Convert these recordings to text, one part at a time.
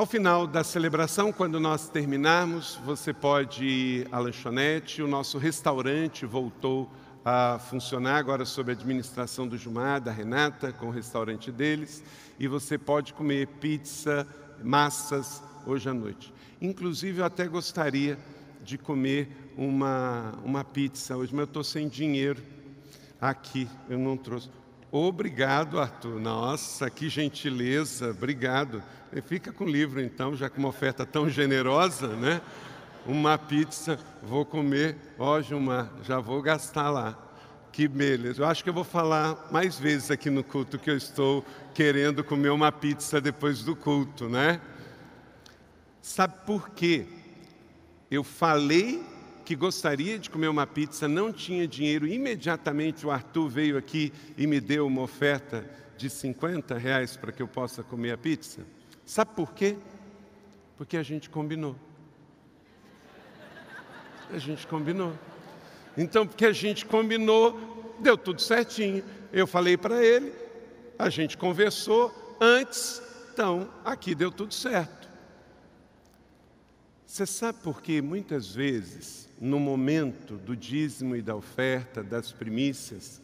Ao final da celebração, quando nós terminarmos, você pode ir à lanchonete. O nosso restaurante voltou a funcionar agora sob a administração do Jumar, da Renata, com o restaurante deles. E você pode comer pizza, massas hoje à noite. Inclusive, eu até gostaria de comer uma, uma pizza hoje, mas eu estou sem dinheiro aqui, eu não trouxe. Obrigado, Arthur. Nossa, que gentileza, obrigado. Fica com o livro então, já com uma oferta tão generosa, né? Uma pizza, vou comer, ó Gilmar, já vou gastar lá. Que beleza. Eu acho que eu vou falar mais vezes aqui no culto que eu estou querendo comer uma pizza depois do culto, né? Sabe por quê? Eu falei que gostaria de comer uma pizza, não tinha dinheiro. Imediatamente o Arthur veio aqui e me deu uma oferta de 50 reais para que eu possa comer a pizza. Sabe por quê? Porque a gente combinou. A gente combinou. Então, porque a gente combinou, deu tudo certinho. Eu falei para ele, a gente conversou antes, então aqui deu tudo certo. Você sabe por que muitas vezes, no momento do dízimo e da oferta, das primícias,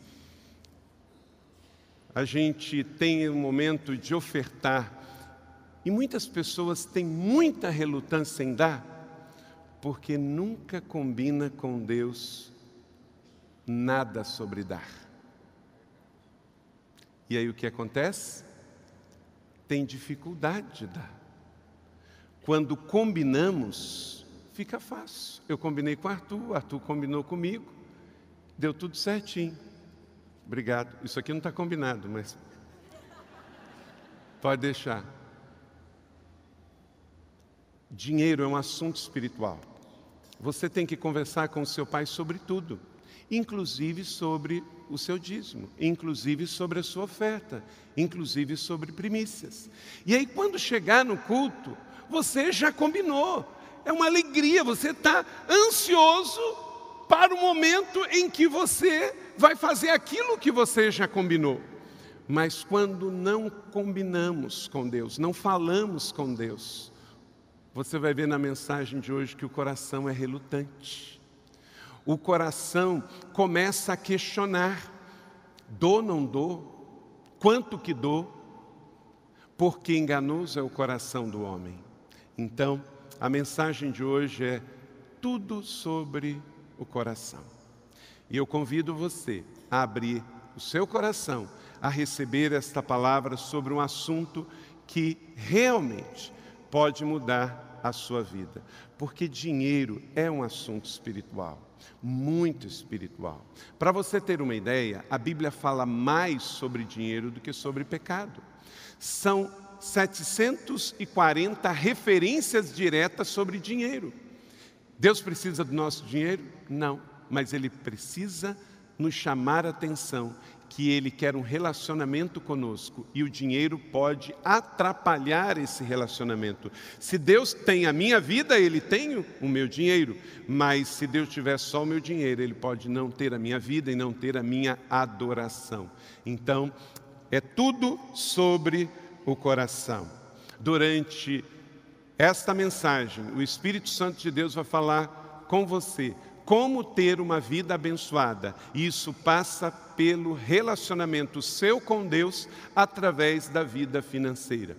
a gente tem um momento de ofertar e muitas pessoas têm muita relutância em dar, porque nunca combina com Deus nada sobre dar. E aí o que acontece? Tem dificuldade de dar. Quando combinamos, fica fácil. Eu combinei com o Arthur, o Arthur combinou comigo, deu tudo certinho. Obrigado. Isso aqui não está combinado, mas pode deixar. Dinheiro é um assunto espiritual. Você tem que conversar com o seu pai sobre tudo, inclusive sobre o seu dízimo, inclusive sobre a sua oferta, inclusive sobre primícias. E aí, quando chegar no culto, você já combinou. É uma alegria, você está ansioso para o momento em que você vai fazer aquilo que você já combinou. Mas quando não combinamos com Deus, não falamos com Deus, você vai ver na mensagem de hoje que o coração é relutante. O coração começa a questionar: dou, não dou? Quanto que dou? Porque enganoso é o coração do homem. Então, a mensagem de hoje é tudo sobre o coração. E eu convido você a abrir o seu coração a receber esta palavra sobre um assunto que realmente pode mudar a sua vida, porque dinheiro é um assunto espiritual, muito espiritual. Para você ter uma ideia, a Bíblia fala mais sobre dinheiro do que sobre pecado. São 740 referências diretas sobre dinheiro. Deus precisa do nosso dinheiro? Não, mas Ele precisa nos chamar a atenção que Ele quer um relacionamento conosco e o dinheiro pode atrapalhar esse relacionamento. Se Deus tem a minha vida, Ele tem o meu dinheiro, mas se Deus tiver só o meu dinheiro, Ele pode não ter a minha vida e não ter a minha adoração. Então, é tudo sobre o coração. Durante esta mensagem, o Espírito Santo de Deus vai falar com você como ter uma vida abençoada. E isso passa pelo relacionamento seu com Deus através da vida financeira.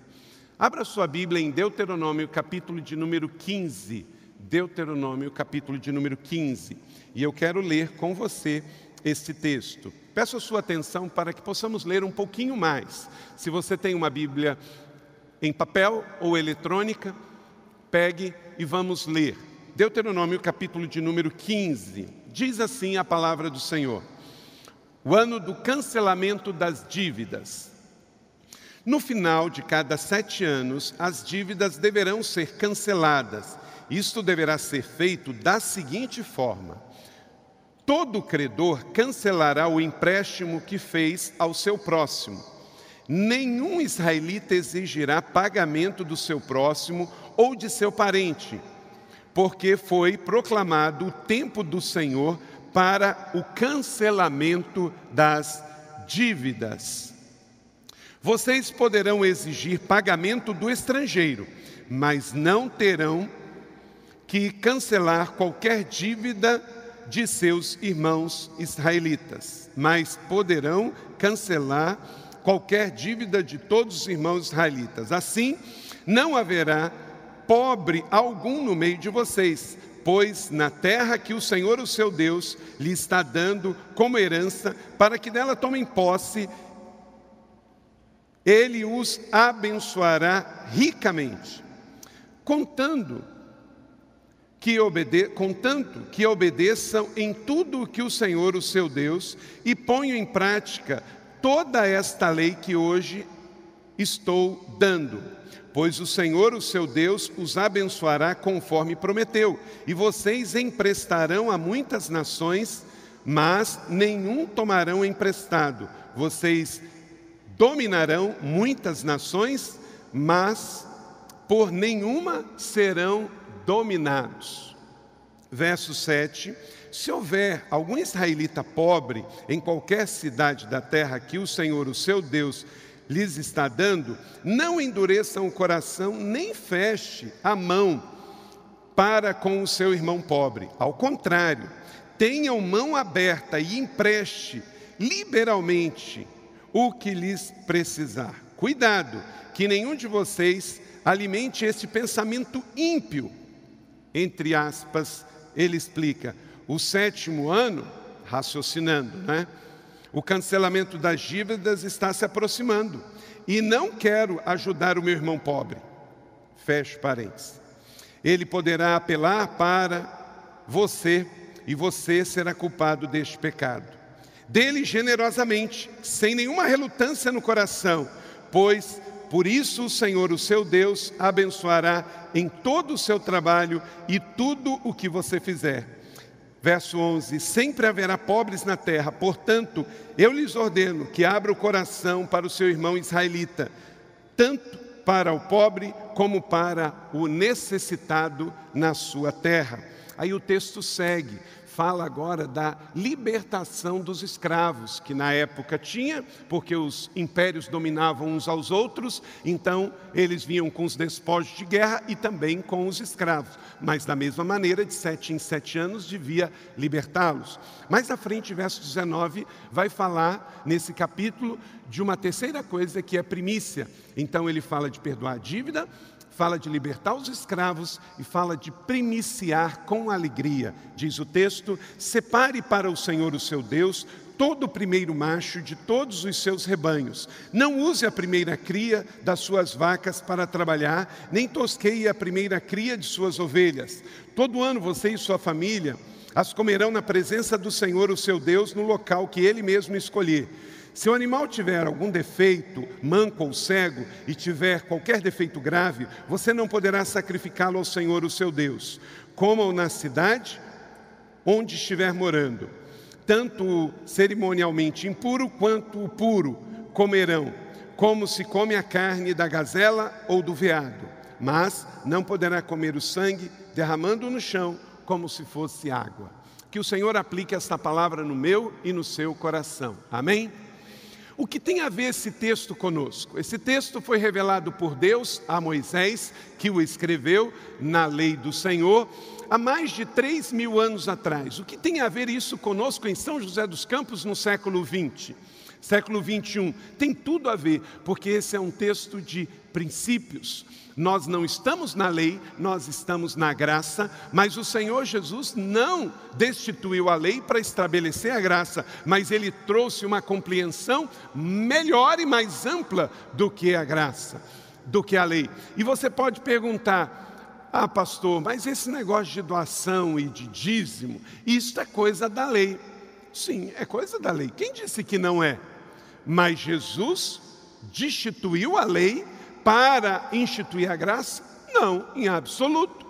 Abra sua Bíblia em Deuteronômio, capítulo de número 15. Deuteronômio, capítulo de número 15. E eu quero ler com você este texto. Peço a sua atenção para que possamos ler um pouquinho mais. Se você tem uma Bíblia em papel ou eletrônica, pegue e vamos ler. Deuteronômio, capítulo de número 15, diz assim a palavra do Senhor: o ano do cancelamento das dívidas. No final de cada sete anos, as dívidas deverão ser canceladas. Isto deverá ser feito da seguinte forma: todo credor cancelará o empréstimo que fez ao seu próximo. Nenhum israelita exigirá pagamento do seu próximo ou de seu parente, porque foi proclamado o tempo do Senhor para o cancelamento das dívidas. Vocês poderão exigir pagamento do estrangeiro, mas não terão que cancelar qualquer dívida de seus irmãos israelitas, mas poderão cancelar qualquer dívida de todos os irmãos israelitas. Assim, não haverá pobre algum no meio de vocês, pois na terra que o Senhor, o seu Deus, lhe está dando como herança, para que dela tomem posse, ele os abençoará ricamente, contando que obede contanto que obedeçam em tudo o que o Senhor, o seu Deus, e ponham em prática toda esta lei que hoje estou dando. Pois o Senhor, o seu Deus, os abençoará conforme prometeu, e vocês emprestarão a muitas nações, mas nenhum tomarão emprestado. Vocês dominarão muitas nações, mas por nenhuma serão dominados. Verso 7: Se houver algum israelita pobre em qualquer cidade da terra que o Senhor, o seu Deus, lhes está dando, não endureçam o coração, nem feche a mão para com o seu irmão pobre. Ao contrário, tenham mão aberta e empreste liberalmente o que lhes precisar. Cuidado, que nenhum de vocês alimente esse pensamento ímpio entre aspas, ele explica, o sétimo ano, raciocinando, né? O cancelamento das dívidas está se aproximando e não quero ajudar o meu irmão pobre. Fecho parênteses. Ele poderá apelar para você e você será culpado deste pecado. Dele generosamente, sem nenhuma relutância no coração, pois por isso o Senhor, o seu Deus, abençoará em todo o seu trabalho e tudo o que você fizer. Verso 11: Sempre haverá pobres na terra, portanto, eu lhes ordeno que abra o coração para o seu irmão israelita, tanto para o pobre como para o necessitado na sua terra. Aí o texto segue: fala agora da libertação dos escravos, que na época tinha, porque os impérios dominavam uns aos outros, então eles vinham com os despojos de guerra e também com os escravos. Mas da mesma maneira, de sete em sete anos, devia libertá-los. Mais à frente, verso 19, vai falar nesse capítulo de uma terceira coisa que é primícia. Então ele fala de perdoar a dívida, fala de libertar os escravos e fala de primiciar com alegria. Diz o texto: separe para o Senhor o seu Deus todo o primeiro macho de todos os seus rebanhos. Não use a primeira cria das suas vacas para trabalhar, nem tosqueie a primeira cria de suas ovelhas. Todo ano você e sua família as comerão na presença do Senhor, o seu Deus, no local que ele mesmo escolher. Se o animal tiver algum defeito, manco ou cego, e tiver qualquer defeito grave, você não poderá sacrificá-lo ao Senhor, o seu Deus. Coma-o na cidade onde estiver morando. Tanto cerimonialmente impuro quanto o puro comerão, como se come a carne da gazela ou do veado. Mas não poderá comer o sangue, derramando no chão como se fosse água. Que o Senhor aplique esta palavra no meu e no seu coração. Amém? O que tem a ver esse texto conosco? Esse texto foi revelado por Deus a Moisés, que o escreveu na lei do Senhor, há mais de três mil anos atrás. O que tem a ver isso conosco em São José dos Campos no século 20? Século 21. Tem tudo a ver, porque esse é um texto de princípios. Nós não estamos na lei, nós estamos na graça, mas o Senhor Jesus não destituiu a lei para estabelecer a graça, mas ele trouxe uma compreensão melhor e mais ampla do que a graça, do que a lei. E você pode perguntar: ah, pastor, mas esse negócio de doação e de dízimo, isso é coisa da lei. Sim, é coisa da lei. Quem disse que não é? Mas Jesus destituiu a lei para instituir a graça? Não, em absoluto.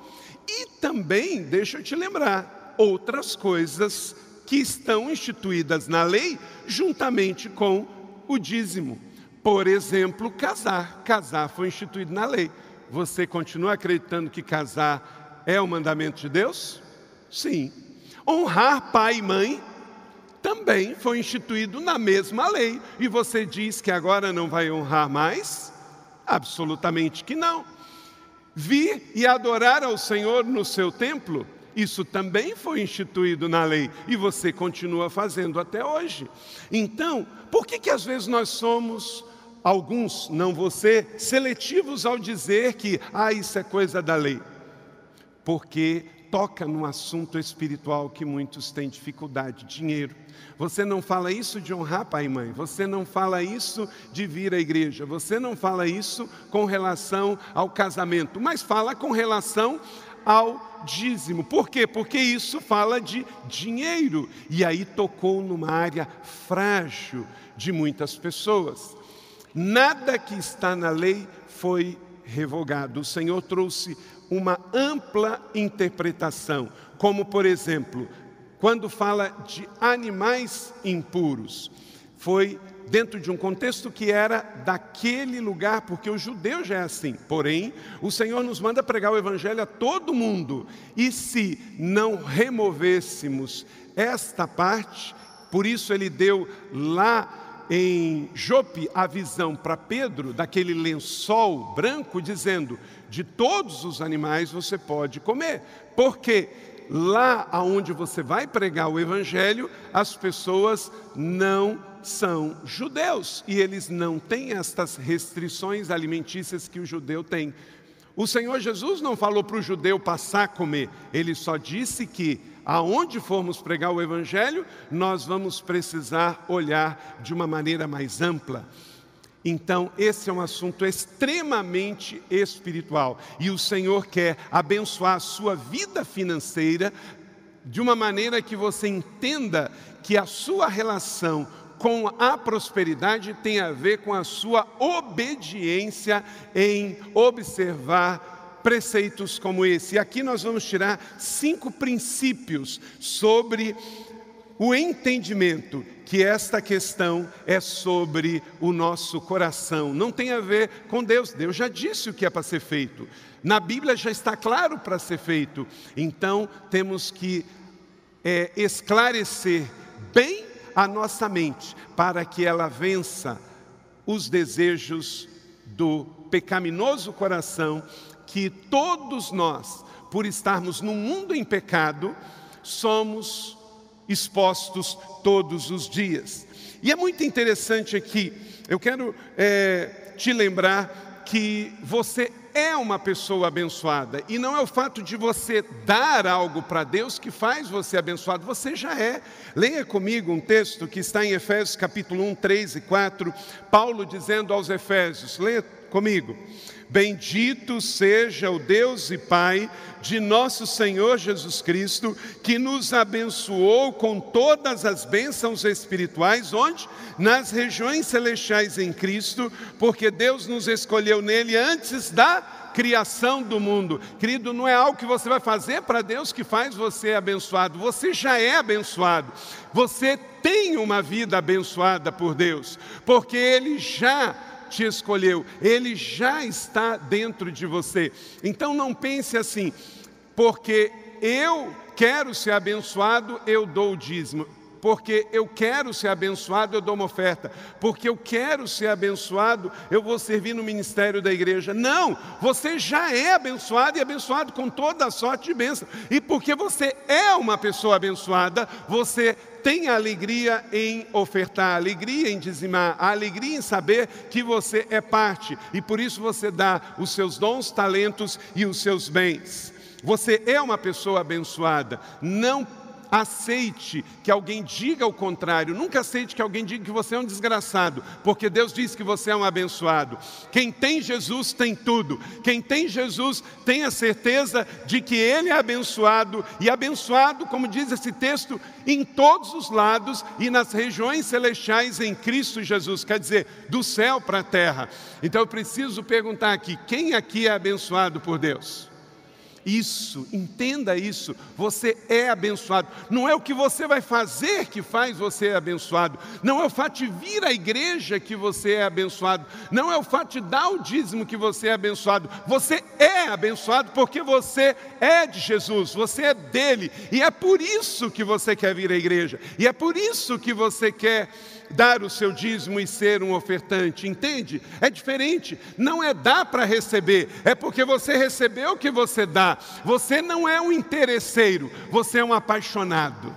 E também, deixa eu te lembrar, outras coisas que estão instituídas na lei juntamente com o dízimo. Por exemplo, casar. Casar foi instituído na lei. Você continua acreditando que casar é o mandamento de Deus? Sim. Honrar pai e mãe também foi instituído na mesma lei. E você diz que agora não vai honrar mais? Absolutamente que não. Vir e adorar ao Senhor no seu templo, isso também foi instituído na lei e você continua fazendo até hoje. Então, por que que às vezes nós somos alguns, não você, seletivos ao dizer que ah, isso é coisa da lei? Porque toca num assunto espiritual que muitos têm dificuldade, dinheiro. Você não fala isso de honrar pai e mãe, você não fala isso de vir à igreja, você não fala isso com relação ao casamento, mas fala com relação ao dízimo. Por quê? Porque isso fala de dinheiro. E aí tocou numa área frágil de muitas pessoas. Nada que está na lei foi revogado. O Senhor trouxe uma ampla interpretação, como por exemplo, quando fala de animais impuros, foi dentro de um contexto que era daquele lugar, porque o judeu já é assim. Porém, o Senhor nos manda pregar o evangelho a todo mundo. E se não removêssemos esta parte, por isso ele deu lá em Jope a visão para Pedro daquele lençol branco, dizendo: de todos os animais você pode comer, porque lá aonde você vai pregar o evangelho, as pessoas não são judeus e eles não têm estas restrições alimentícias que o judeu tem. O Senhor Jesus não falou para o judeu passar a comer, ele só disse que aonde formos pregar o Evangelho, nós vamos precisar olhar de uma maneira mais ampla. Então, esse é um assunto extremamente espiritual e o Senhor quer abençoar a sua vida financeira de uma maneira que você entenda que a sua relação com a prosperidade tem a ver com a sua obediência em observar preceitos como esse. E aqui nós vamos tirar cinco princípios sobre o entendimento que esta questão é sobre o nosso coração, não tem a ver com Deus. Deus já disse o que é para ser feito, na Bíblia já está claro para ser feito, então temos que é, esclarecer bem a nossa mente para que ela vença os desejos do pecaminoso coração que todos nós, por estarmos no mundo em pecado, somos expostos todos os dias. E é muito interessante aqui, eu quero é, te lembrar que você é uma pessoa abençoada e não é o fato de você dar algo para Deus que faz você abençoado, você já é. Leia comigo um texto que está em Efésios capítulo 1, 3 e 4, Paulo dizendo aos Efésios, leia comigo. Bendito seja o Deus e Pai de nosso Senhor Jesus Cristo, que nos abençoou com todas as bênçãos espirituais, onde? Nas regiões celestiais em Cristo, porque Deus nos escolheu nele antes da criação do mundo. Querido, não é algo que você vai fazer para Deus que faz você abençoado, você já é abençoado. Você tem uma vida abençoada por Deus, porque Ele já te escolheu, Ele já está dentro de você. Então não pense assim, porque eu quero ser abençoado, eu dou o dízimo. Porque eu quero ser abençoado, eu dou uma oferta. Porque eu quero ser abençoado, eu vou servir no ministério da igreja. Não, você já é abençoado e abençoado com toda a sorte de bênção. E porque você é uma pessoa abençoada, você tem alegria em ofertar, alegria em dizimar, alegria em saber que você é parte e por isso você dá os seus dons, talentos e os seus bens. Você é uma pessoa abençoada. Não aceite que alguém diga o contrário, nunca aceite que alguém diga que você é um desgraçado, porque Deus diz que você é um abençoado. Quem tem Jesus tem tudo, quem tem Jesus tem a certeza de que Ele é abençoado, e abençoado, como diz esse texto, em todos os lados e nas regiões celestiais em Cristo Jesus, quer dizer, do céu para a terra. Então eu preciso perguntar aqui: quem aqui é abençoado por Deus? Isso, entenda isso. Você é abençoado. Não é o que você vai fazer que faz você abençoado. Não é o fato de vir à igreja que você é abençoado. Não é o fato de dar o dízimo que você é abençoado. Você é abençoado porque você é de Jesus, você é dele. E é por isso que você quer vir à igreja. E é por isso que você quer dar o seu dízimo e ser um ofertante, entende? É diferente, não é dar para receber, é porque você recebeu o que você dá. Você não é um interesseiro, você é um apaixonado.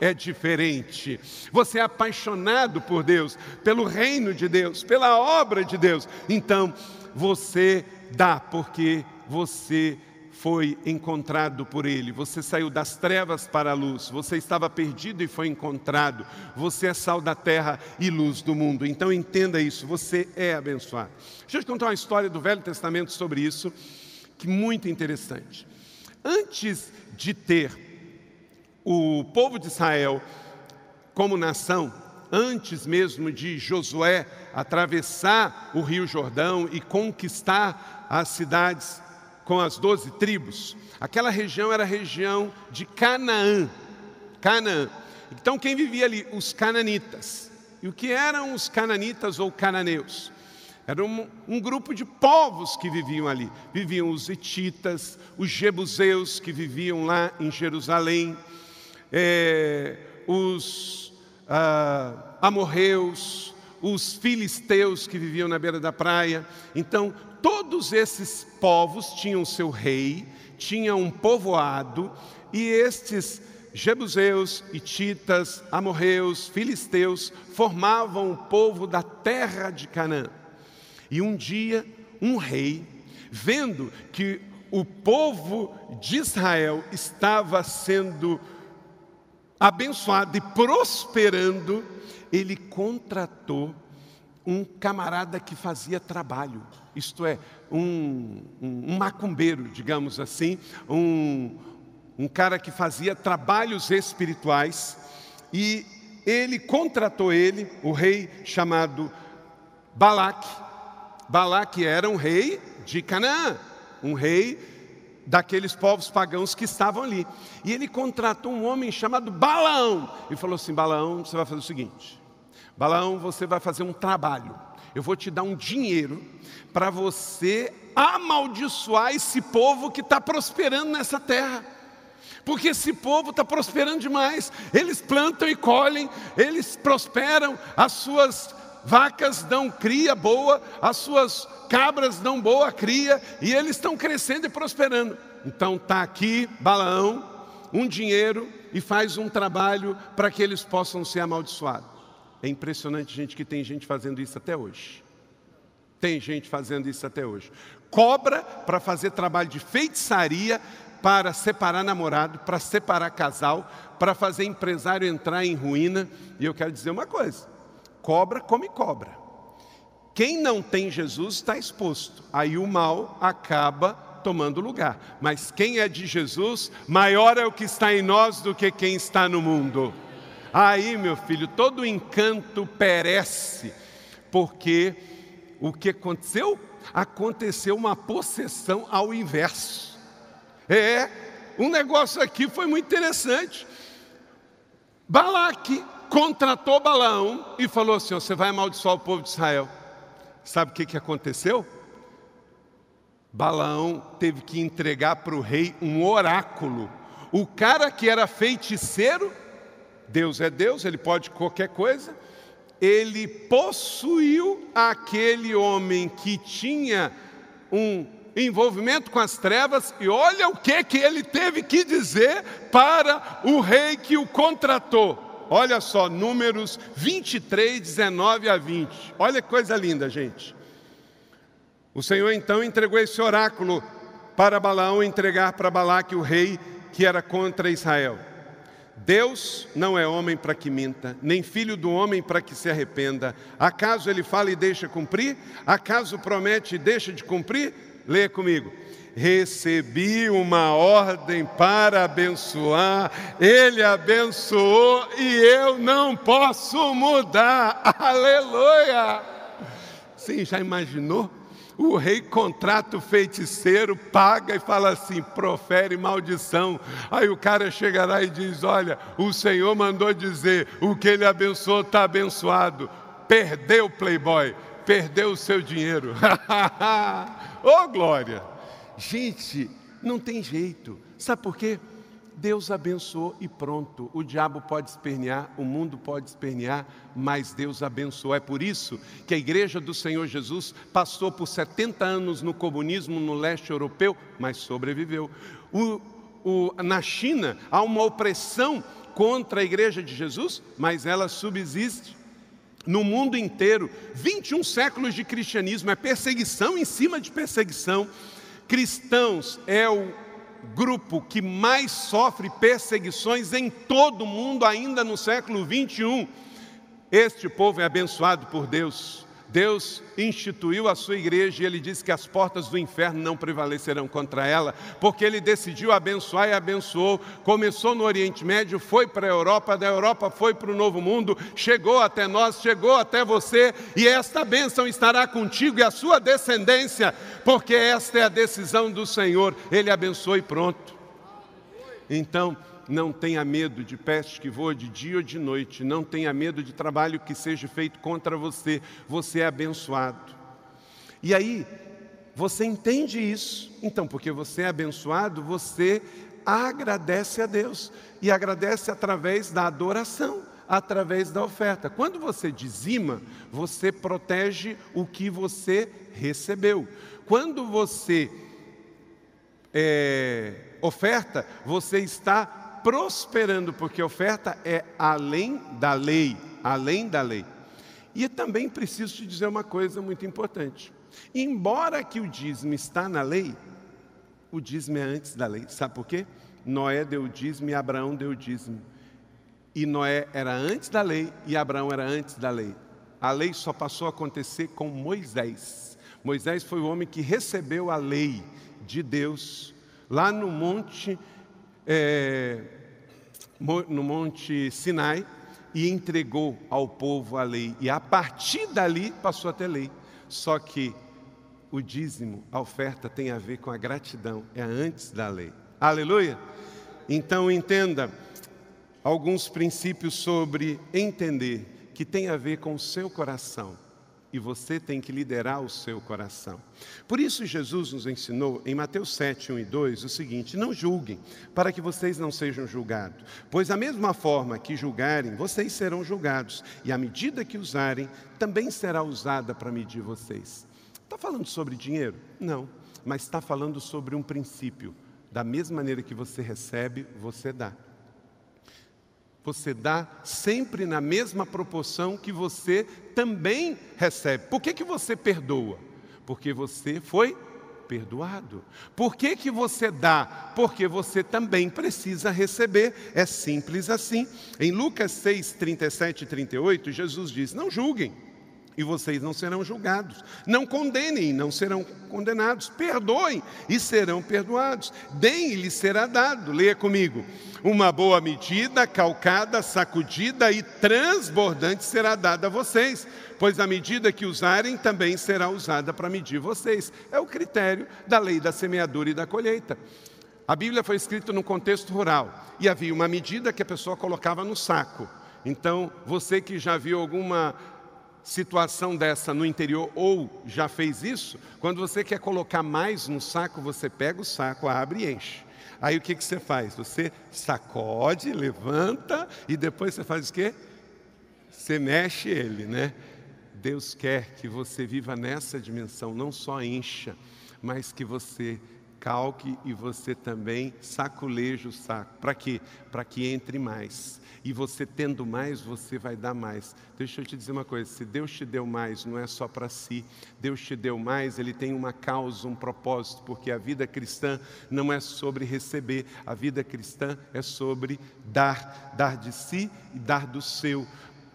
É diferente. Você é apaixonado por Deus, pelo reino de Deus, pela obra de Deus. Então, você dá porque você foi encontrado por Ele. Você saiu das trevas para a luz. Você estava perdido e foi encontrado. Você é sal da terra e luz do mundo. Então entenda isso. Você é abençoado. Deixa eu te contar uma história do Velho Testamento sobre isso, que é muito interessante. Antes de ter o povo de Israel como nação, antes mesmo de Josué atravessar o Rio Jordão e conquistar as cidades com as doze tribos, aquela região era a região de Canaã. Canaã. Então quem vivia ali? Os cananitas. E o que eram os cananitas ou cananeus? Era um, um, grupo de povos que viviam ali. Viviam os etitas, os jebuseus que viviam lá em Jerusalém, é, os ah, amorreus, os filisteus que viviam na beira da praia. Então, todos esses povos tinham seu rei, tinham um povoado, e estes jebuseus, ititas, amorreus, filisteus formavam o povo da terra de Canaã. E um dia, um rei, vendo que o povo de Israel estava sendo abençoado e prosperando, ele contratou um camarada que fazia trabalho isto é, um, um, um macumbeiro, digamos assim, um, um cara que fazia trabalhos espirituais, e ele contratou ele, o rei chamado Balaque. Balaque era um rei de Canaã, um rei daqueles povos pagãos que estavam ali. E ele contratou um homem chamado Balaão e falou assim: Balaão, você vai fazer o seguinte: Balaão, você vai fazer um trabalho eu vou te dar um dinheiro para você amaldiçoar esse povo que está prosperando nessa terra. Porque esse povo está prosperando demais. Eles plantam e colhem, eles prosperam, as suas vacas dão cria boa, as suas cabras dão boa cria, e eles estão crescendo e prosperando. Então está aqui Balaão, um dinheiro e faz um trabalho para que eles possam ser amaldiçoados. É impressionante, gente, que tem gente fazendo isso até hoje. Tem gente fazendo isso até hoje. Cobra para fazer trabalho de feitiçaria para separar namorado, para separar casal, para fazer empresário entrar em ruína. E eu quero dizer uma coisa: cobra come cobra. Quem não tem Jesus está exposto. Aí o mal acaba tomando lugar. Mas quem é de Jesus, maior é o que está em nós do que quem está no mundo. Aí, meu filho, todo encanto perece, porque o que aconteceu? Aconteceu uma possessão ao inverso. É, um negócio aqui foi muito interessante. Balaque contratou Balaão e falou assim: Você vai amaldiçoar o povo de Israel. Sabe o que, que aconteceu? Balaão teve que entregar para o rei um oráculo. O cara que era feiticeiro Deus é Deus, ele pode qualquer coisa. Ele possuiu aquele homem que tinha um envolvimento com as trevas, e olha o que, que ele teve que dizer para o rei que o contratou. Olha só, números 23, 19 a 20. Olha que coisa linda, gente. O Senhor então entregou esse oráculo para Balaão entregar para Balaque, o rei que era contra Israel. Deus não é homem para que minta, nem filho do homem para que se arrependa. Acaso ele fala e deixa cumprir? Acaso promete e deixa de cumprir? Leia comigo. Recebi uma ordem para abençoar, ele abençoou e eu não posso mudar. Aleluia! Sim, já imaginou? O rei contrata o feiticeiro, paga e fala assim: profere maldição. Aí o cara chega lá e diz: Olha, o Senhor mandou dizer: o que ele abençoou está abençoado. Perdeu o playboy, perdeu o seu dinheiro. oh, glória! Gente, não tem jeito. Sabe por quê? Deus abençoou e pronto. O diabo pode espernear, o mundo pode espernear, mas Deus abençoou. É por isso que a igreja do Senhor Jesus passou por 70 anos no comunismo no leste europeu, mas sobreviveu. O, o, na China há uma opressão contra a igreja de Jesus, mas ela subsiste. No mundo inteiro, 21 séculos de cristianismo, é perseguição em cima de perseguição. Cristãos é o grupo que mais sofre perseguições em todo o mundo, ainda no século 21. Este povo é abençoado por Deus. Deus instituiu a sua igreja e ele disse que as portas do inferno não prevalecerão contra ela, porque ele decidiu abençoar e abençoou. Começou no Oriente Médio, foi para a Europa, da Europa foi para o Novo Mundo, chegou até nós, chegou até você, e esta bênção estará contigo e a sua descendência, porque esta é a decisão do Senhor. Ele abençoou e pronto. Então, não tenha medo de peste que voa de dia ou de noite, não tenha medo de trabalho que seja feito contra você, você é abençoado. E aí, você entende isso, então, porque você é abençoado, você agradece a Deus, e agradece através da adoração, através da oferta. Quando você dizima, você protege o que você recebeu. Quando você é, oferta, você está prosperando, porque oferta é além da lei, além da lei. E também preciso te dizer uma coisa muito importante. Embora que o dízimo está na lei, o dízimo é antes da lei. Sabe por quê? Noé deu o dízimo e Abraão deu o dízimo. E Noé era antes da lei e Abraão era antes da lei. A lei só passou a acontecer com Moisés. Moisés foi o homem que recebeu a lei de Deus lá no monte é, no Monte Sinai e entregou ao povo a lei. E a partir dali passou a ter lei. Só que o dízimo, a oferta, tem a ver com a gratidão, é antes da lei. Aleluia? Então entenda alguns princípios sobre entender que tem a ver com o seu coração e você tem que liderar o seu coração. Por isso, Jesus nos ensinou em Mateus 7, 1 e 2 o seguinte: Não julguem, para que vocês não sejam julgados, pois a mesma forma que julgarem, vocês serão julgados, e a medida que usarem também será usada para medir vocês. Está falando sobre dinheiro? Não, mas está falando sobre um princípio. Da mesma maneira que você recebe, você dá você dá sempre na mesma proporção que você também recebe. Por que, que você perdoa? Porque você foi perdoado. Por que, que você dá? Porque você também precisa receber. É simples assim. Em Lucas 6, 37 e 38, Jesus diz: Não julguem e vocês não serão julgados. Não condenem, não serão condenados. Perdoem e serão perdoados. Deem e lhes será dado. Leia comigo. Uma boa medida, calcada, sacudida e transbordante será dada a vocês, pois a medida que usarem também será usada para medir vocês. É o critério da lei da semeadura e da colheita. A Bíblia foi escrita num contexto rural e havia uma medida que a pessoa colocava no saco. Então, você que já viu alguma situação dessa no interior ou já fez isso, quando você quer colocar mais no saco, você pega o saco, abre e enche. Aí o que, que você faz? Você sacode, levanta e depois você faz o quê? Você mexe ele, né? Deus quer que você viva nessa dimensão, não só encha, mas que você recalque e você também saculeje o saco. Para quê? Para que entre mais. E você tendo mais, você vai dar mais. Deixa eu te dizer uma coisa: se Deus te deu mais, não é só para si. Deus te deu mais, Ele tem uma causa, um propósito, porque a vida cristã não é sobre receber, a vida cristã é sobre dar, dar de si e dar do seu,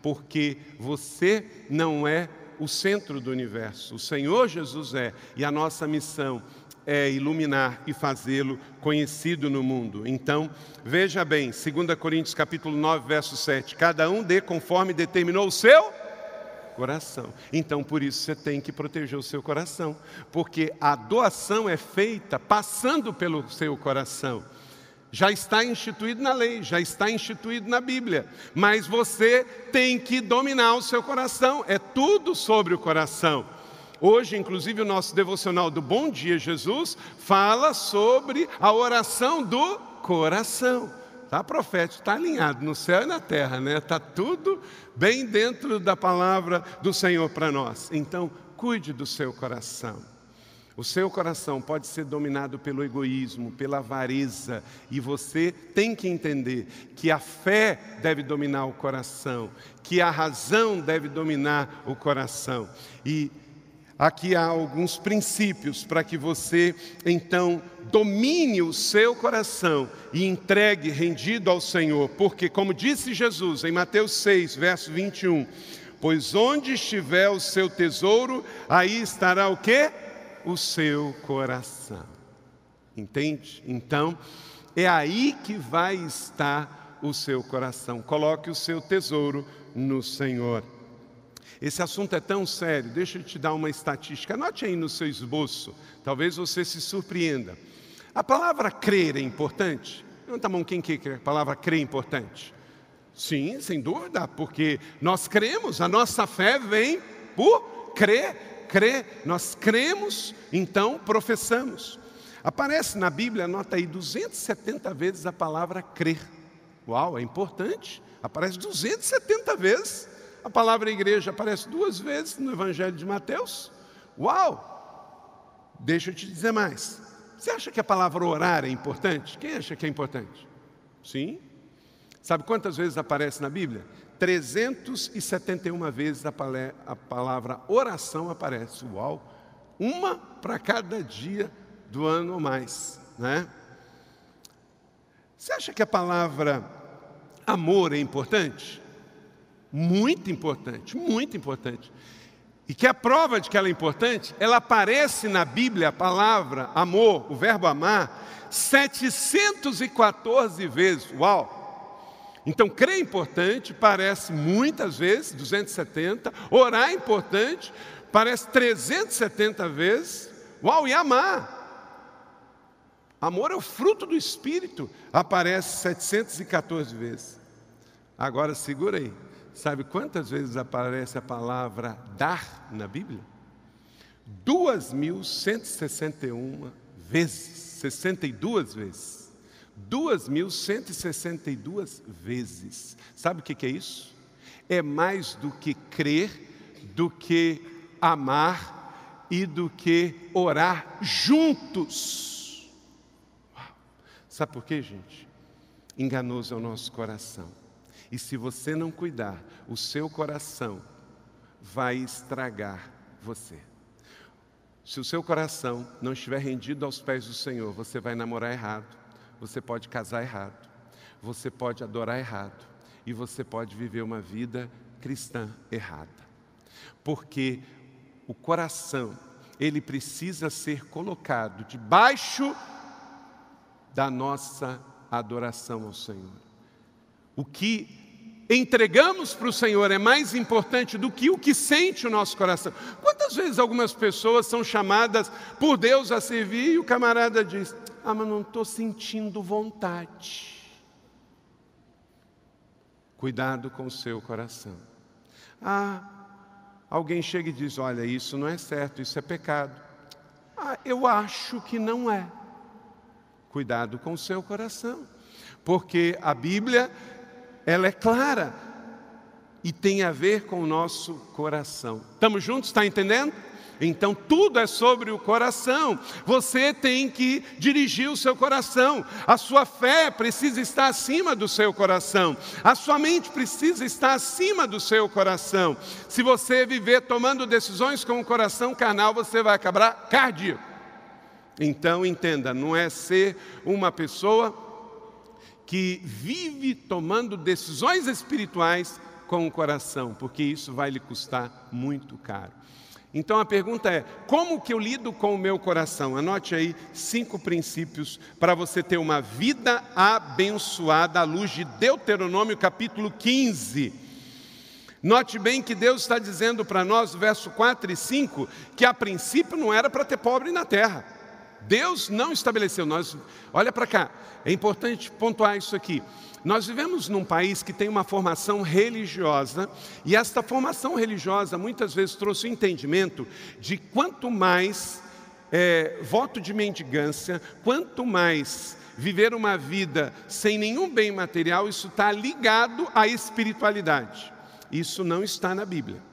porque você não é o centro do universo. O Senhor Jesus é, e a nossa missão é iluminar e fazê-lo conhecido no mundo. Então, veja bem, 2 Coríntios capítulo 9, verso 7, cada um dê conforme determinou o seu coração. Então, por isso você tem que proteger o seu coração, porque a doação é feita passando pelo seu coração já está instituído na lei, já está instituído na Bíblia, mas você tem que dominar o seu coração, é tudo sobre o coração. Hoje, inclusive, o nosso devocional do Bom Dia Jesus fala sobre a oração do coração. Tá profético, está alinhado no céu e na terra, né? Está tudo bem dentro da palavra do Senhor para nós. Então, cuide do seu coração. O seu coração pode ser dominado pelo egoísmo, pela avareza, e você tem que entender que a fé deve dominar o coração, que a razão deve dominar o coração. E aqui há alguns princípios para que você então domine o seu coração e entregue rendido ao Senhor, porque, como disse Jesus em Mateus 6, verso 21, pois onde estiver o seu tesouro, aí estará o quê? o seu coração. Entende? Então, é aí que vai estar o seu coração. Coloque o seu tesouro no Senhor. Esse assunto é tão sério, deixa eu te dar uma estatística. Anote aí no seu esboço, talvez você se surpreenda. A palavra crer é importante? Levanta a mão quem quer que a palavra crer é importante. Sim, sem dúvida, porque nós cremos, a nossa fé vem por crer crê, nós cremos, então professamos. Aparece na Bíblia, anota aí, 270 vezes a palavra crer. Uau, é importante. Aparece 270 vezes. A palavra igreja aparece duas vezes no Evangelho de Mateus. Uau! Deixa eu te dizer mais. Você acha que a palavra orar é importante? Quem acha que é importante? Sim. Sabe quantas vezes aparece na Bíblia? 371 vezes a palavra oração aparece. Uau! Uma para cada dia do ano ou mais, né? Você acha que a palavra amor é importante? Muito importante, muito importante. E que a prova de que ela é importante, ela aparece na Bíblia, a palavra amor, o verbo amar, 714 vezes. Uau! Então, crer é importante, parece muitas vezes, 270, orar é importante, parece 370 vezes, uau, e amar. Amor é o fruto do Espírito, aparece 714 vezes. Agora, segura aí, sabe quantas vezes aparece a palavra dar na Bíblia? 2.161 vezes, 62 vezes. 2.162 vezes. Sabe o que é isso? É mais do que crer, do que amar e do que orar juntos. Sabe por quê, gente? Enganoso é o nosso coração. E se você não cuidar, o seu coração vai estragar você. Se o seu coração não estiver rendido aos pés do Senhor, você vai namorar errado você pode casar errado, você pode adorar errado e você pode viver uma vida cristã errada. Porque o coração, ele precisa ser colocado debaixo da nossa adoração ao Senhor. O que entregamos para o Senhor é mais importante do que o que sente o nosso coração. Quantas vezes algumas pessoas são chamadas por Deus a servir e o camarada diz: ah, mas não estou sentindo vontade. Cuidado com o seu coração. Ah, alguém chega e diz: Olha, isso não é certo, isso é pecado. Ah, eu acho que não é. Cuidado com o seu coração, porque a Bíblia, ela é clara e tem a ver com o nosso coração. Estamos juntos? Está entendendo? Então tudo é sobre o coração. Você tem que dirigir o seu coração. A sua fé precisa estar acima do seu coração. A sua mente precisa estar acima do seu coração. Se você viver tomando decisões com o coração carnal, você vai acabar cardíaco. Então entenda, não é ser uma pessoa que vive tomando decisões espirituais com o coração, porque isso vai lhe custar muito caro. Então a pergunta é: como que eu lido com o meu coração? Anote aí cinco princípios para você ter uma vida abençoada à luz de Deuteronômio capítulo 15. Note bem que Deus está dizendo para nós, verso 4 e 5, que a princípio não era para ter pobre na terra. Deus não estabeleceu. Nós, olha para cá, é importante pontuar isso aqui. Nós vivemos num país que tem uma formação religiosa, e esta formação religiosa muitas vezes trouxe o entendimento de quanto mais é, voto de mendigância, quanto mais viver uma vida sem nenhum bem material, isso está ligado à espiritualidade. Isso não está na Bíblia.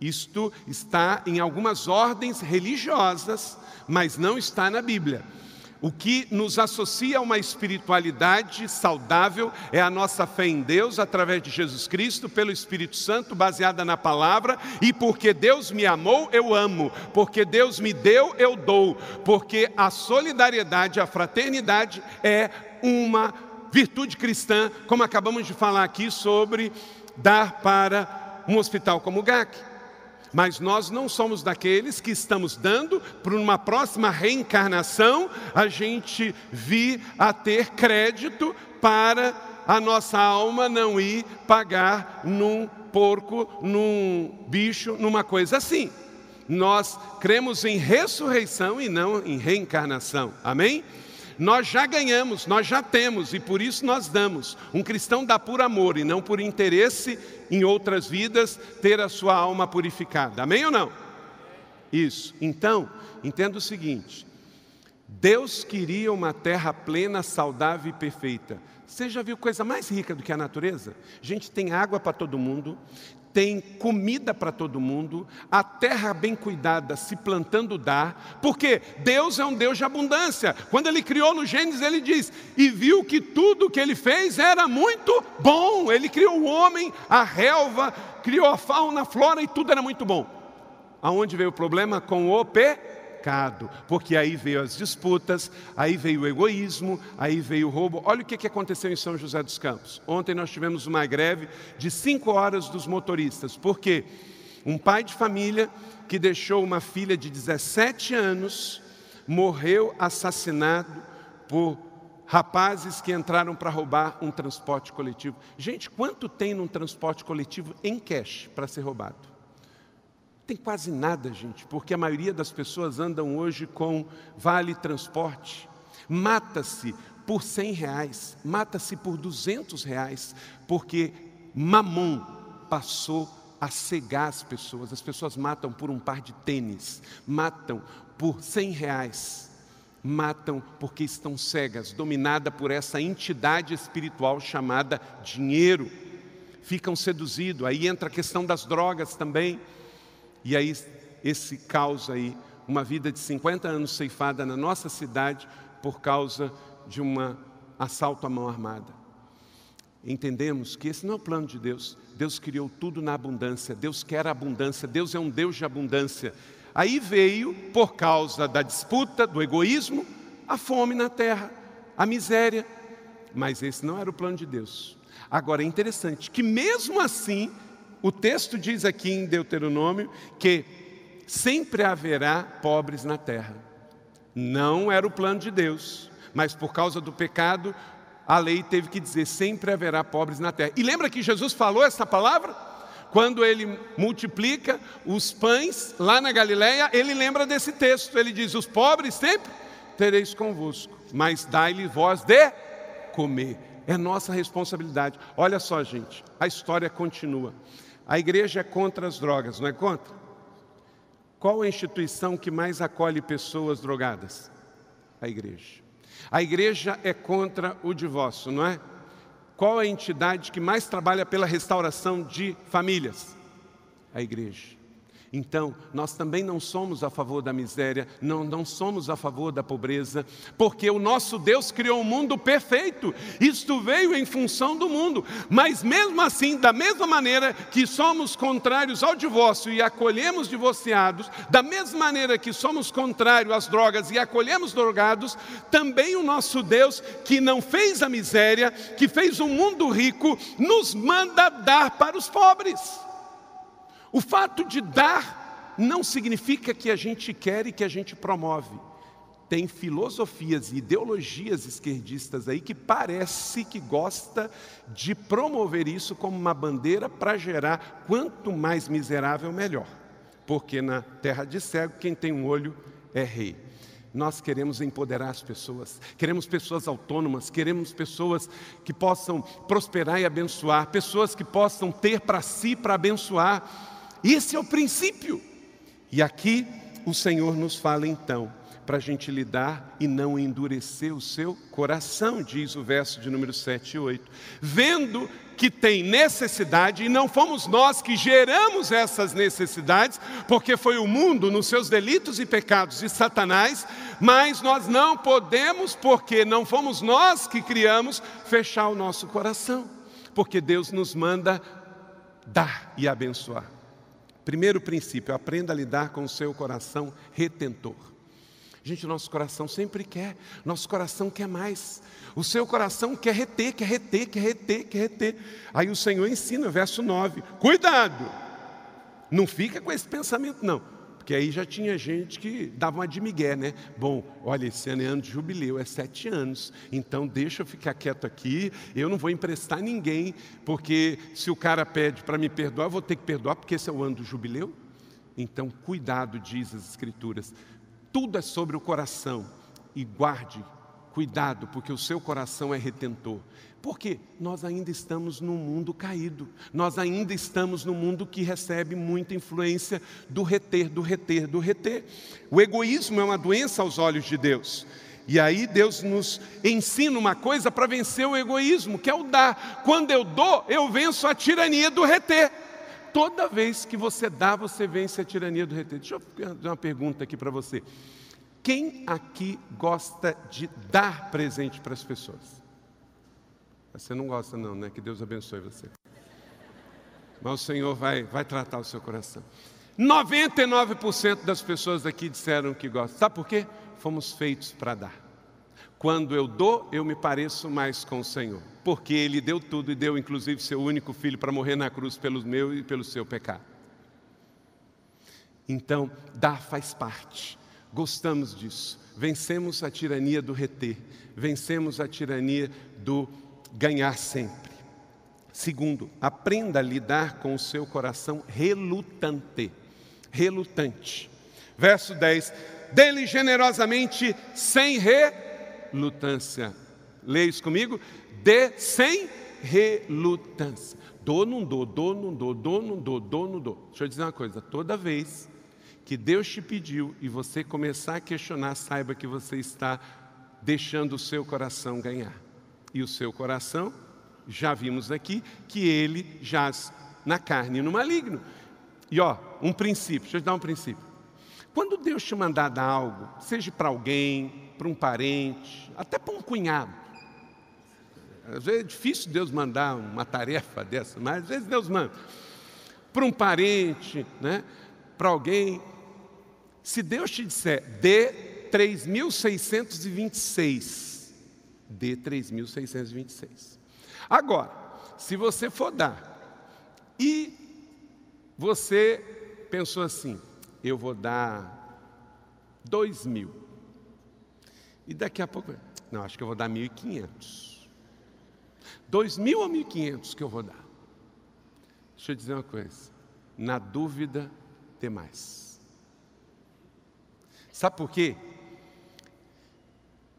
Isto está em algumas ordens religiosas, mas não está na Bíblia. O que nos associa a uma espiritualidade saudável é a nossa fé em Deus através de Jesus Cristo, pelo Espírito Santo, baseada na palavra, e porque Deus me amou, eu amo, porque Deus me deu, eu dou, porque a solidariedade, a fraternidade é uma virtude cristã, como acabamos de falar aqui sobre dar para um hospital como o GAC. Mas nós não somos daqueles que estamos dando para uma próxima reencarnação a gente vir a ter crédito para a nossa alma não ir pagar num porco, num bicho, numa coisa assim. Nós cremos em ressurreição e não em reencarnação. Amém? Nós já ganhamos, nós já temos e por isso nós damos. Um cristão dá por amor e não por interesse em outras vidas ter a sua alma purificada. Amém ou não? Isso. Então, entenda o seguinte: Deus queria uma terra plena, saudável e perfeita. Você já viu coisa mais rica do que a natureza? A gente tem água para todo mundo, tem comida para todo mundo, a terra bem cuidada se plantando dá, porque Deus é um Deus de abundância. Quando ele criou no Gênesis, ele diz: "E viu que tudo que ele fez era muito bom". Ele criou o homem, a relva, criou a fauna, a flora e tudo era muito bom. Aonde veio o problema com o pecado? Pecado, porque aí veio as disputas, aí veio o egoísmo, aí veio o roubo. Olha o que aconteceu em São José dos Campos. Ontem nós tivemos uma greve de cinco horas dos motoristas, porque um pai de família que deixou uma filha de 17 anos morreu assassinado por rapazes que entraram para roubar um transporte coletivo. Gente, quanto tem num transporte coletivo em cash para ser roubado? Tem quase nada, gente, porque a maioria das pessoas andam hoje com vale transporte. Mata-se por 100 reais, mata-se por 200 reais, porque mamon passou a cegar as pessoas. As pessoas matam por um par de tênis, matam por 100 reais, matam porque estão cegas, dominada por essa entidade espiritual chamada dinheiro. Ficam seduzidos, aí entra a questão das drogas também. E aí, esse caos aí, uma vida de 50 anos ceifada na nossa cidade por causa de um assalto à mão armada. Entendemos que esse não é o plano de Deus. Deus criou tudo na abundância, Deus quer abundância, Deus é um Deus de abundância. Aí veio, por causa da disputa, do egoísmo, a fome na terra, a miséria. Mas esse não era o plano de Deus. Agora é interessante que, mesmo assim, o texto diz aqui em Deuteronômio que sempre haverá pobres na terra. Não era o plano de Deus, mas por causa do pecado, a lei teve que dizer: sempre haverá pobres na terra. E lembra que Jesus falou essa palavra? Quando ele multiplica os pães lá na Galileia, ele lembra desse texto. Ele diz: Os pobres sempre tereis convosco, mas dai-lhe voz de comer. É nossa responsabilidade. Olha só, gente, a história continua. A igreja é contra as drogas, não é contra? Qual a instituição que mais acolhe pessoas drogadas? A igreja. A igreja é contra o divórcio, não é? Qual a entidade que mais trabalha pela restauração de famílias? A igreja. Então, nós também não somos a favor da miséria, não, não somos a favor da pobreza, porque o nosso Deus criou um mundo perfeito, isto veio em função do mundo, mas mesmo assim, da mesma maneira que somos contrários ao divórcio e acolhemos divorciados, da mesma maneira que somos contrários às drogas e acolhemos drogados, também o nosso Deus, que não fez a miséria, que fez um mundo rico, nos manda dar para os pobres. O fato de dar não significa que a gente quer e que a gente promove. Tem filosofias e ideologias esquerdistas aí que parece que gosta de promover isso como uma bandeira para gerar quanto mais miserável melhor. Porque na terra de cego quem tem um olho é rei. Nós queremos empoderar as pessoas, queremos pessoas autônomas, queremos pessoas que possam prosperar e abençoar, pessoas que possam ter para si para abençoar. Esse é o princípio. E aqui o Senhor nos fala então, para a gente lidar e não endurecer o seu coração, diz o verso de número 7 e 8. Vendo que tem necessidade, e não fomos nós que geramos essas necessidades, porque foi o mundo nos seus delitos e pecados de Satanás, mas nós não podemos, porque não fomos nós que criamos, fechar o nosso coração, porque Deus nos manda dar e abençoar. Primeiro princípio, aprenda a lidar com o seu coração retentor. Gente, nosso coração sempre quer, nosso coração quer mais. O seu coração quer reter, quer reter, quer reter, quer reter. Aí o Senhor ensina, verso 9: cuidado, não fica com esse pensamento, não. Porque aí já tinha gente que dava uma de migué, né? Bom, olha, esse ano é ano de jubileu, é sete anos, então deixa eu ficar quieto aqui, eu não vou emprestar ninguém, porque se o cara pede para me perdoar, eu vou ter que perdoar, porque esse é o ano do jubileu. Então, cuidado, diz as Escrituras, tudo é sobre o coração, e guarde, cuidado, porque o seu coração é retentor. Porque nós ainda estamos num mundo caído, nós ainda estamos num mundo que recebe muita influência do reter, do reter, do reter. O egoísmo é uma doença aos olhos de Deus. E aí Deus nos ensina uma coisa para vencer o egoísmo, que é o dar. Quando eu dou, eu venço a tirania do reter. Toda vez que você dá, você vence a tirania do reter. Deixa eu fazer uma pergunta aqui para você. Quem aqui gosta de dar presente para as pessoas? Você não gosta, não, né? Que Deus abençoe você. Mas o Senhor vai, vai tratar o seu coração. 99% das pessoas aqui disseram que gostam. Sabe por quê? Fomos feitos para dar. Quando eu dou, eu me pareço mais com o Senhor. Porque Ele deu tudo e deu inclusive seu único filho para morrer na cruz pelos meu e pelo seu pecado. Então, dar faz parte. Gostamos disso. Vencemos a tirania do reter. Vencemos a tirania do ganhar sempre. Segundo, aprenda a lidar com o seu coração relutante. Relutante. Verso 10: Dele generosamente, sem relutância. Leia isso comigo. Dê sem relutância. Dou, não dou, dou, não dou, dou, não dou, dou, não dou. Deixa eu dizer uma coisa: toda vez que Deus te pediu e você começar a questionar, saiba que você está deixando o seu coração ganhar e o seu coração, já vimos aqui que ele jaz na carne e no maligno. E ó, um princípio, deixa eu te dar um princípio. Quando Deus te mandar dar algo, seja para alguém, para um parente, até para um cunhado, às vezes é difícil Deus mandar uma tarefa dessa, mas às vezes Deus manda. Para um parente, né? para alguém. Se Deus te disser, dê 3.626, dê 3.626. Agora, se você for dar e você pensou assim, eu vou dar 2 mil. E daqui a pouco, não, acho que eu vou dar 1.500. 2 mil ou 1.500 que eu vou dar? Deixa eu dizer uma coisa. Na dúvida, demais. Sabe por quê?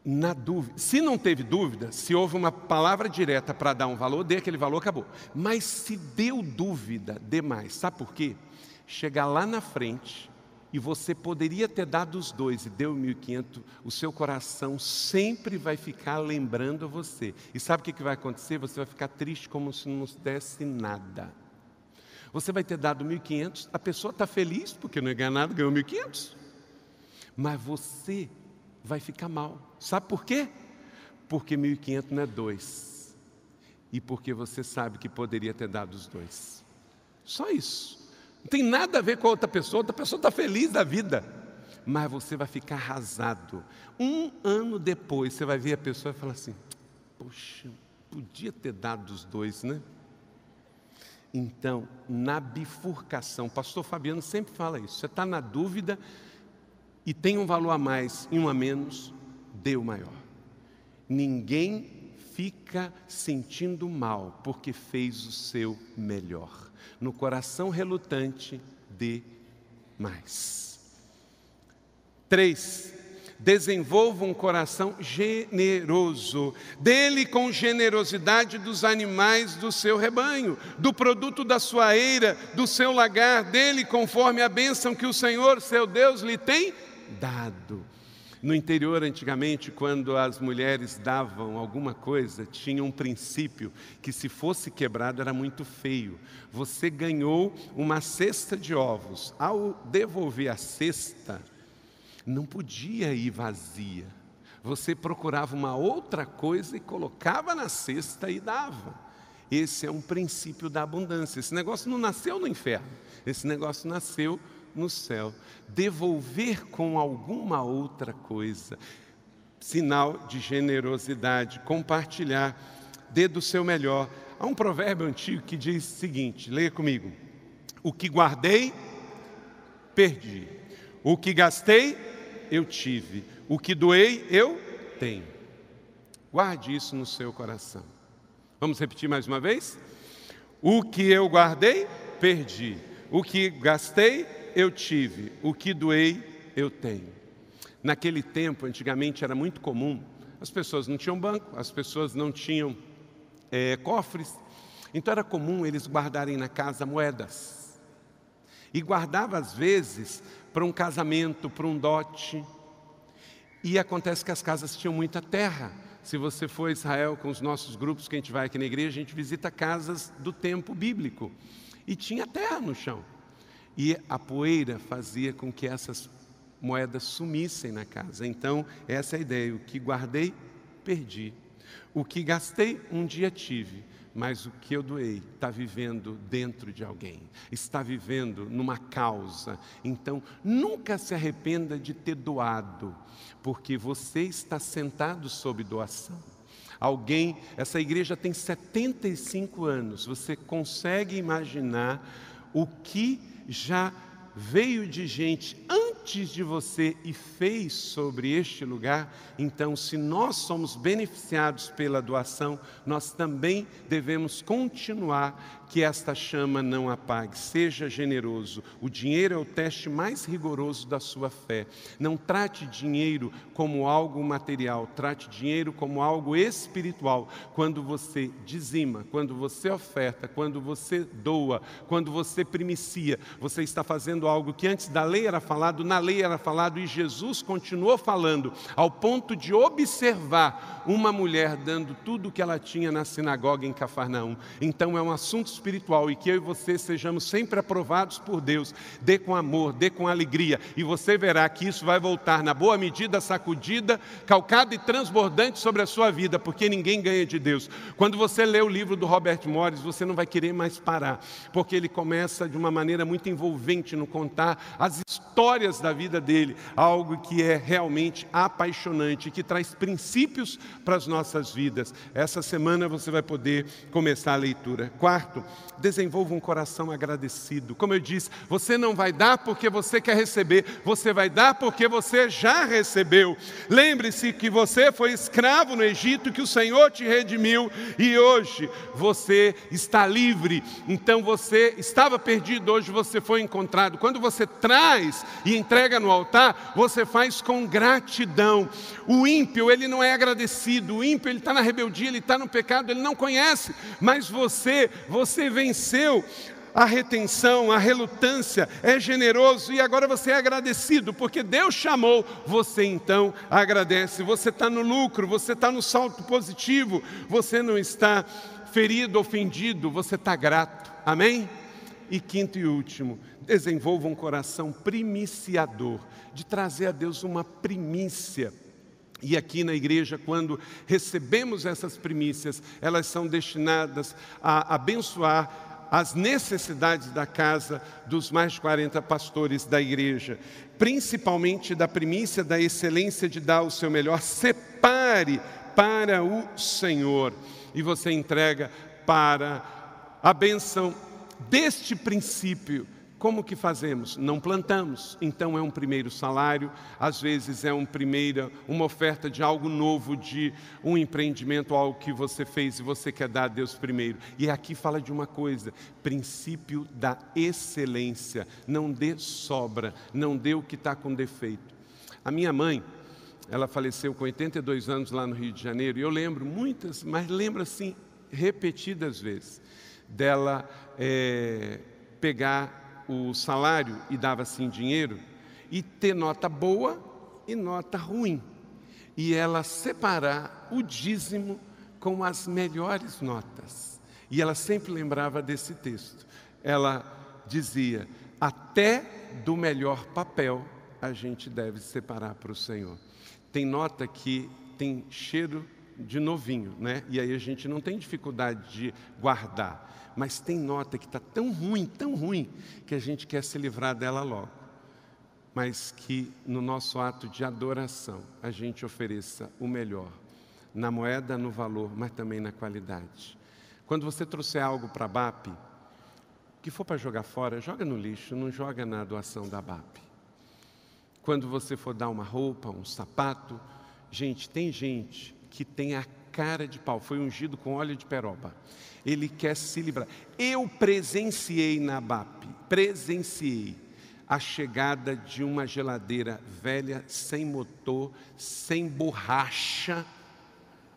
na dúvida. Se não teve dúvida, se houve uma palavra direta para dar um valor, dê aquele valor, acabou. Mas se deu dúvida demais, sabe por quê? Chegar lá na frente e você poderia ter dado os dois e deu 1.500, o seu coração sempre vai ficar lembrando você. E sabe o que vai acontecer? Você vai ficar triste como se não desse nada. Você vai ter dado 1.500, a pessoa está feliz porque não ganhar nada, ganhou 1.500. Mas você vai ficar mal. Sabe por quê? Porque 1.500 não é dois. E porque você sabe que poderia ter dado os dois. Só isso. Não tem nada a ver com a outra pessoa, outra pessoa está feliz da vida. Mas você vai ficar arrasado. Um ano depois, você vai ver a pessoa e falar assim: Poxa, podia ter dado os dois, né? Então, na bifurcação, o pastor Fabiano sempre fala isso. Você está na dúvida e tem um valor a mais e um a menos, dê o maior. Ninguém fica sentindo mal porque fez o seu melhor. No coração relutante, dê mais. Três, desenvolva um coração generoso. Dele com generosidade dos animais do seu rebanho, do produto da sua eira, do seu lagar, dele conforme a bênção que o Senhor, seu Deus, lhe tem dado. No interior, antigamente, quando as mulheres davam alguma coisa, tinha um princípio que, se fosse quebrado, era muito feio. Você ganhou uma cesta de ovos. Ao devolver a cesta, não podia ir vazia. Você procurava uma outra coisa e colocava na cesta e dava. Esse é um princípio da abundância. Esse negócio não nasceu no inferno, esse negócio nasceu no céu. Devolver com alguma outra coisa, sinal de generosidade, compartilhar, dê do seu melhor. Há um provérbio antigo que diz o seguinte: leia comigo. O que guardei, perdi. O que gastei, eu tive, o que doei, eu tenho. Guarde isso no seu coração. Vamos repetir mais uma vez? O que eu guardei, perdi. O que gastei, eu tive. O que doei, eu tenho. Naquele tempo, antigamente, era muito comum. As pessoas não tinham banco, as pessoas não tinham é, cofres. Então era comum eles guardarem na casa moedas. E guardava, às vezes, para um casamento, para um dote. E acontece que as casas tinham muita terra. Se você for a Israel com os nossos grupos que a gente vai aqui na igreja, a gente visita casas do tempo bíblico. E tinha terra no chão. E a poeira fazia com que essas moedas sumissem na casa. Então, essa é a ideia. O que guardei, perdi. O que gastei, um dia tive mas o que eu doei está vivendo dentro de alguém, está vivendo numa causa. Então, nunca se arrependa de ter doado, porque você está sentado sob doação. Alguém, essa igreja tem 75 anos, você consegue imaginar o que já veio de gente antes de você e fez sobre este lugar, então, se nós somos beneficiados pela doação, nós também devemos continuar que esta chama não apague. Seja generoso. O dinheiro é o teste mais rigoroso da sua fé. Não trate dinheiro como algo material, trate dinheiro como algo espiritual. Quando você dizima, quando você oferta, quando você doa, quando você primicia, você está fazendo algo que antes da lei era falado, na lei era falado e Jesus continuou falando, ao ponto de observar uma mulher dando tudo o que ela tinha na sinagoga em Cafarnaum. Então é um assunto espiritual e que eu e você sejamos sempre aprovados por Deus. Dê com amor, dê com alegria e você verá que isso vai voltar na boa medida, sacudida, calcada e transbordante sobre a sua vida, porque ninguém ganha de Deus. Quando você lê o livro do Robert Morris, você não vai querer mais parar, porque ele começa de uma maneira muito envolvente no contar as histórias da vida dele, algo que é realmente apaixonante, que traz princípios para as nossas vidas. Essa semana você vai poder começar a leitura. Quarto, desenvolva um coração agradecido. Como eu disse, você não vai dar porque você quer receber, você vai dar porque você já recebeu. Lembre-se que você foi escravo no Egito, que o Senhor te redimiu e hoje você está livre. Então você estava perdido, hoje você foi encontrado. Quando você traz e entrega no altar, você faz com gratidão. O ímpio, ele não é agradecido, o ímpio, ele está na rebeldia, ele está no pecado, ele não conhece, mas você, você venceu a retenção, a relutância, é generoso e agora você é agradecido, porque Deus chamou, você então agradece. Você está no lucro, você está no salto positivo, você não está ferido, ofendido, você está grato. Amém? E quinto e último, desenvolva um coração primiciador, de trazer a Deus uma primícia. E aqui na igreja, quando recebemos essas primícias, elas são destinadas a abençoar as necessidades da casa dos mais de 40 pastores da igreja, principalmente da primícia da excelência de dar o seu melhor. Separe para o Senhor e você entrega para a benção deste princípio como que fazemos? Não plantamos. Então é um primeiro salário, às vezes é um primeira, uma oferta de algo novo, de um empreendimento, algo que você fez e você quer dar a Deus primeiro. E aqui fala de uma coisa: princípio da excelência. Não dê sobra, não dê o que está com defeito. A minha mãe, ela faleceu com 82 anos lá no Rio de Janeiro, e eu lembro muitas, mas lembro assim, repetidas vezes, dela é, pegar o salário e dava assim dinheiro, e ter nota boa e nota ruim. E ela separar o dízimo com as melhores notas. E ela sempre lembrava desse texto. Ela dizia: até do melhor papel a gente deve separar para o Senhor. Tem nota que tem cheiro de novinho, né? E aí a gente não tem dificuldade de guardar mas tem nota que está tão ruim, tão ruim, que a gente quer se livrar dela logo. Mas que no nosso ato de adoração a gente ofereça o melhor, na moeda, no valor, mas também na qualidade. Quando você trouxer algo para a BAP, que for para jogar fora, joga no lixo, não joga na doação da BAP. Quando você for dar uma roupa, um sapato, gente, tem gente que tem a cara de pau, foi ungido com óleo de peroba ele quer se livrar. Eu presenciei na BAP, presenciei a chegada de uma geladeira velha, sem motor, sem borracha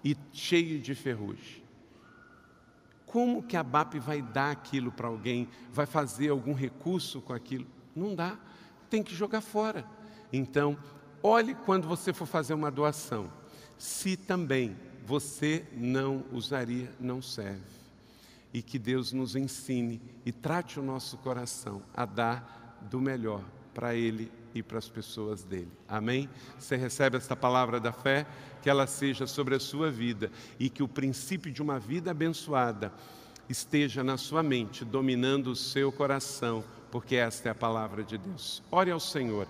e cheio de ferrugem. Como que a BAP vai dar aquilo para alguém? Vai fazer algum recurso com aquilo? Não dá, tem que jogar fora. Então, olhe quando você for fazer uma doação, se também você não usaria, não serve e que Deus nos ensine e trate o nosso coração a dar do melhor para Ele e para as pessoas dele. Amém? Você recebe esta palavra da fé, que ela seja sobre a sua vida e que o princípio de uma vida abençoada esteja na sua mente, dominando o seu coração, porque esta é a palavra de Deus. Ore ao Senhor.